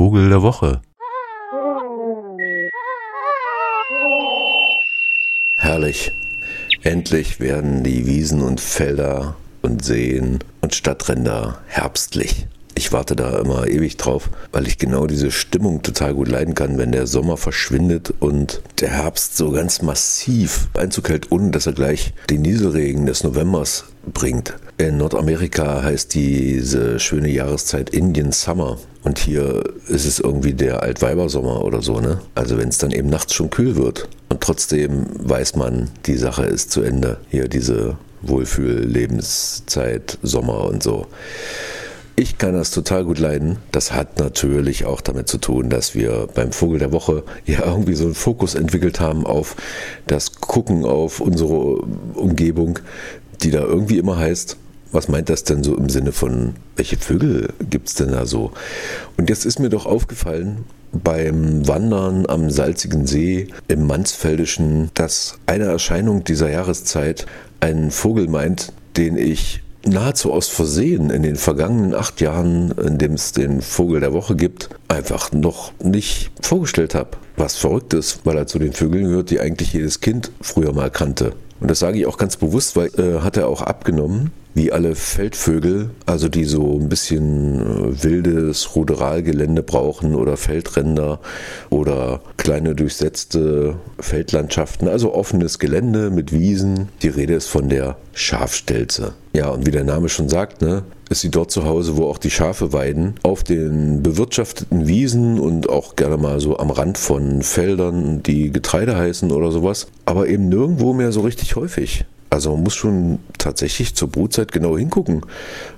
Vogel der Woche. Herrlich. Endlich werden die Wiesen und Felder und Seen und Stadtränder herbstlich. Ich warte da immer ewig drauf, weil ich genau diese Stimmung total gut leiden kann, wenn der Sommer verschwindet und der Herbst so ganz massiv Einzug hält, ohne dass er gleich den Nieselregen des Novembers bringt. In Nordamerika heißt diese schöne Jahreszeit Indian Summer. Und hier ist es irgendwie der Altweibersommer oder so, ne? Also wenn es dann eben nachts schon kühl wird. Und trotzdem weiß man, die Sache ist zu Ende. Hier diese Wohlfühl-Lebenszeit, Sommer und so. Ich kann das total gut leiden. Das hat natürlich auch damit zu tun, dass wir beim Vogel der Woche ja irgendwie so einen Fokus entwickelt haben auf das Gucken auf unsere Umgebung, die da irgendwie immer heißt, was meint das denn so im Sinne von, welche Vögel gibt es denn da so? Und jetzt ist mir doch aufgefallen, beim Wandern am salzigen See im Mansfeldischen, dass eine Erscheinung dieser Jahreszeit einen Vogel meint, den ich nahezu aus Versehen in den vergangenen acht Jahren, in dem es den Vogel der Woche gibt, einfach noch nicht vorgestellt habe. Was verrückt ist, weil er zu den Vögeln gehört, die eigentlich jedes Kind früher mal kannte. Und das sage ich auch ganz bewusst, weil äh, hat er auch abgenommen wie alle Feldvögel, also die so ein bisschen äh, wildes Ruderalgelände brauchen oder Feldränder oder kleine durchsetzte Feldlandschaften, also offenes Gelände mit Wiesen. Die Rede ist von der Schafstelze. Ja, und wie der Name schon sagt, ne, ist sie dort zu Hause, wo auch die Schafe weiden, auf den bewirtschafteten Wiesen und auch gerne mal so am Rand von Feldern, die Getreide heißen oder sowas, aber eben nirgendwo mehr so richtig häufig. Also man muss schon tatsächlich zur Brutzeit genau hingucken,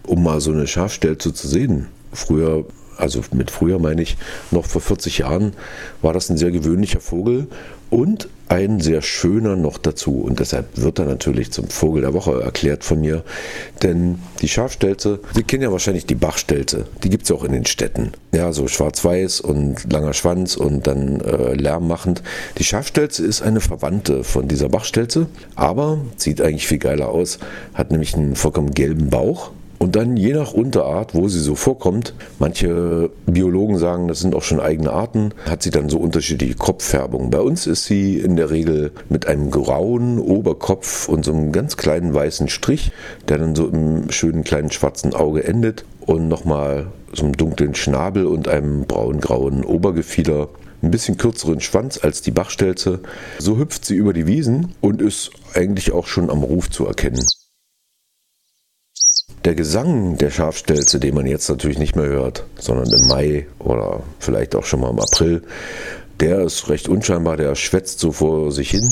um mal so eine Schafstelze zu sehen. Früher, also mit früher meine ich, noch vor 40 Jahren war das ein sehr gewöhnlicher Vogel und ein sehr schöner noch dazu. Und deshalb wird er natürlich zum Vogel der Woche erklärt von mir. Denn die Schafstelze, Sie kennen ja wahrscheinlich die Bachstelze. Die gibt es ja auch in den Städten. Ja, so schwarz-weiß und langer Schwanz und dann äh, lärmmachend. Die Schafstelze ist eine Verwandte von dieser Bachstelze, aber sieht eigentlich viel geiler aus. Hat nämlich einen vollkommen gelben Bauch und dann je nach Unterart, wo sie so vorkommt, manche Biologen sagen, das sind auch schon eigene Arten, hat sie dann so unterschiedliche Kopffärbungen. Bei uns ist sie in der Regel mit einem grauen Oberkopf und so einem ganz kleinen weißen Strich, der dann so im schönen kleinen schwarzen Auge endet und nochmal so einem dunklen Schnabel und einem braun-grauen Obergefieder ein bisschen kürzeren Schwanz als die Bachstelze. So hüpft sie über die Wiesen und ist eigentlich auch schon am Ruf zu erkennen. Der Gesang der Schafstelze, den man jetzt natürlich nicht mehr hört, sondern im Mai oder vielleicht auch schon mal im April, der ist recht unscheinbar, der schwätzt so vor sich hin.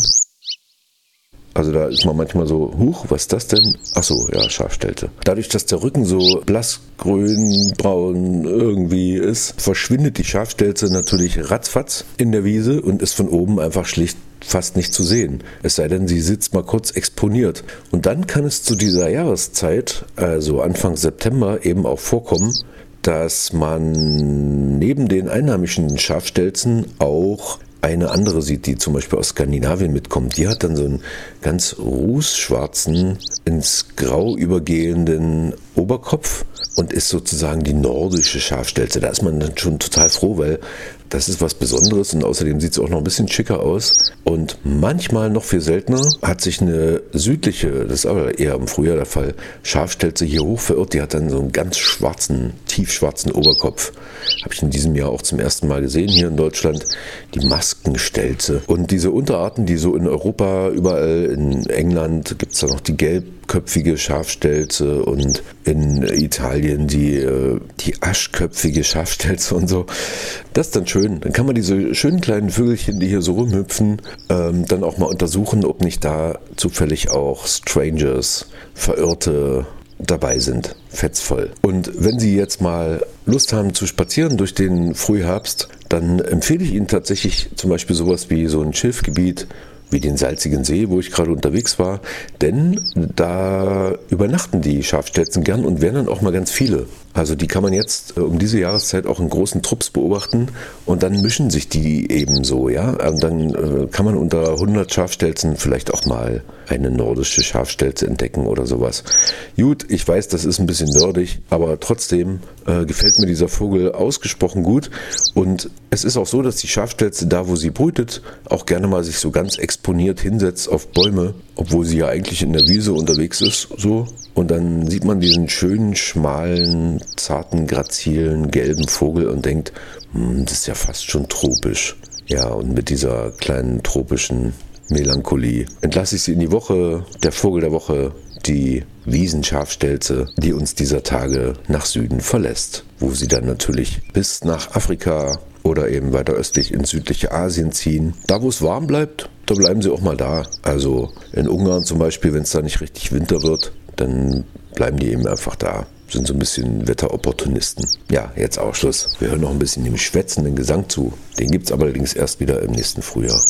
Also da ist man manchmal so, huch, was ist das denn? Achso, ja, Schafstelze. Dadurch, dass der Rücken so blassgrün, braun irgendwie ist, verschwindet die Schafstelze natürlich ratzfatz in der Wiese und ist von oben einfach schlicht fast nicht zu sehen. Es sei denn, sie sitzt mal kurz exponiert. Und dann kann es zu dieser Jahreszeit, also Anfang September, eben auch vorkommen, dass man neben den einheimischen Schafstelzen auch eine andere sieht, die zum Beispiel aus Skandinavien mitkommt. Die hat dann so einen ganz rußschwarzen, ins Grau übergehenden Oberkopf und ist sozusagen die nordische Schafstelze. Da ist man dann schon total froh, weil das ist was Besonderes und außerdem sieht es auch noch ein bisschen schicker aus. Und manchmal noch viel seltener hat sich eine südliche, das ist aber eher im Frühjahr der Fall, Schafstelze hier hoch verirrt. Die hat dann so einen ganz schwarzen, tiefschwarzen Oberkopf. Habe ich in diesem Jahr auch zum ersten Mal gesehen hier in Deutschland. Die Maskenstelze. Und diese Unterarten, die so in Europa, überall in England gibt es da noch die gelbköpfige Schafstelze und in Italien die, äh, die aschköpfige Schafstelze und so. Das ist dann schön. Dann kann man diese schönen kleinen Vögelchen, die hier so rumhüpfen, ähm, dann auch mal untersuchen, ob nicht da zufällig auch Strangers, Verirrte dabei sind. Fetzvoll. Und wenn Sie jetzt mal Lust haben zu spazieren durch den Frühherbst, dann empfehle ich Ihnen tatsächlich zum Beispiel sowas wie so ein Schilfgebiet wie den salzigen See, wo ich gerade unterwegs war, denn da übernachten die Schafstelzen gern und werden dann auch mal ganz viele. Also die kann man jetzt äh, um diese Jahreszeit auch in großen Trupps beobachten und dann mischen sich die eben so, ja. Und dann äh, kann man unter 100 Schafstelzen vielleicht auch mal eine nordische Schafstelze entdecken oder sowas. Gut, ich weiß, das ist ein bisschen nerdig, aber trotzdem äh, gefällt mir dieser Vogel ausgesprochen gut und es ist auch so, dass die Schafstelze da, wo sie brütet, auch gerne mal sich so ganz exponiert hinsetzt auf Bäume, obwohl sie ja eigentlich in der Wiese unterwegs ist, so. Und dann sieht man diesen schönen, schmalen, zarten, grazilen, gelben Vogel und denkt, hm, das ist ja fast schon tropisch. Ja, und mit dieser kleinen tropischen Melancholie entlasse ich Sie in die Woche, der Vogel der Woche, die Wiesenschafstelze, die uns dieser Tage nach Süden verlässt, wo sie dann natürlich bis nach Afrika oder eben weiter östlich ins südliche Asien ziehen. Da, wo es warm bleibt, da bleiben sie auch mal da. Also in Ungarn zum Beispiel, wenn es da nicht richtig Winter wird, dann bleiben die eben einfach da. Sind so ein bisschen Wetteropportunisten. Ja, jetzt auch Schluss. Wir hören noch ein bisschen dem schwätzenden Gesang zu. Den gibt es allerdings erst wieder im nächsten Frühjahr.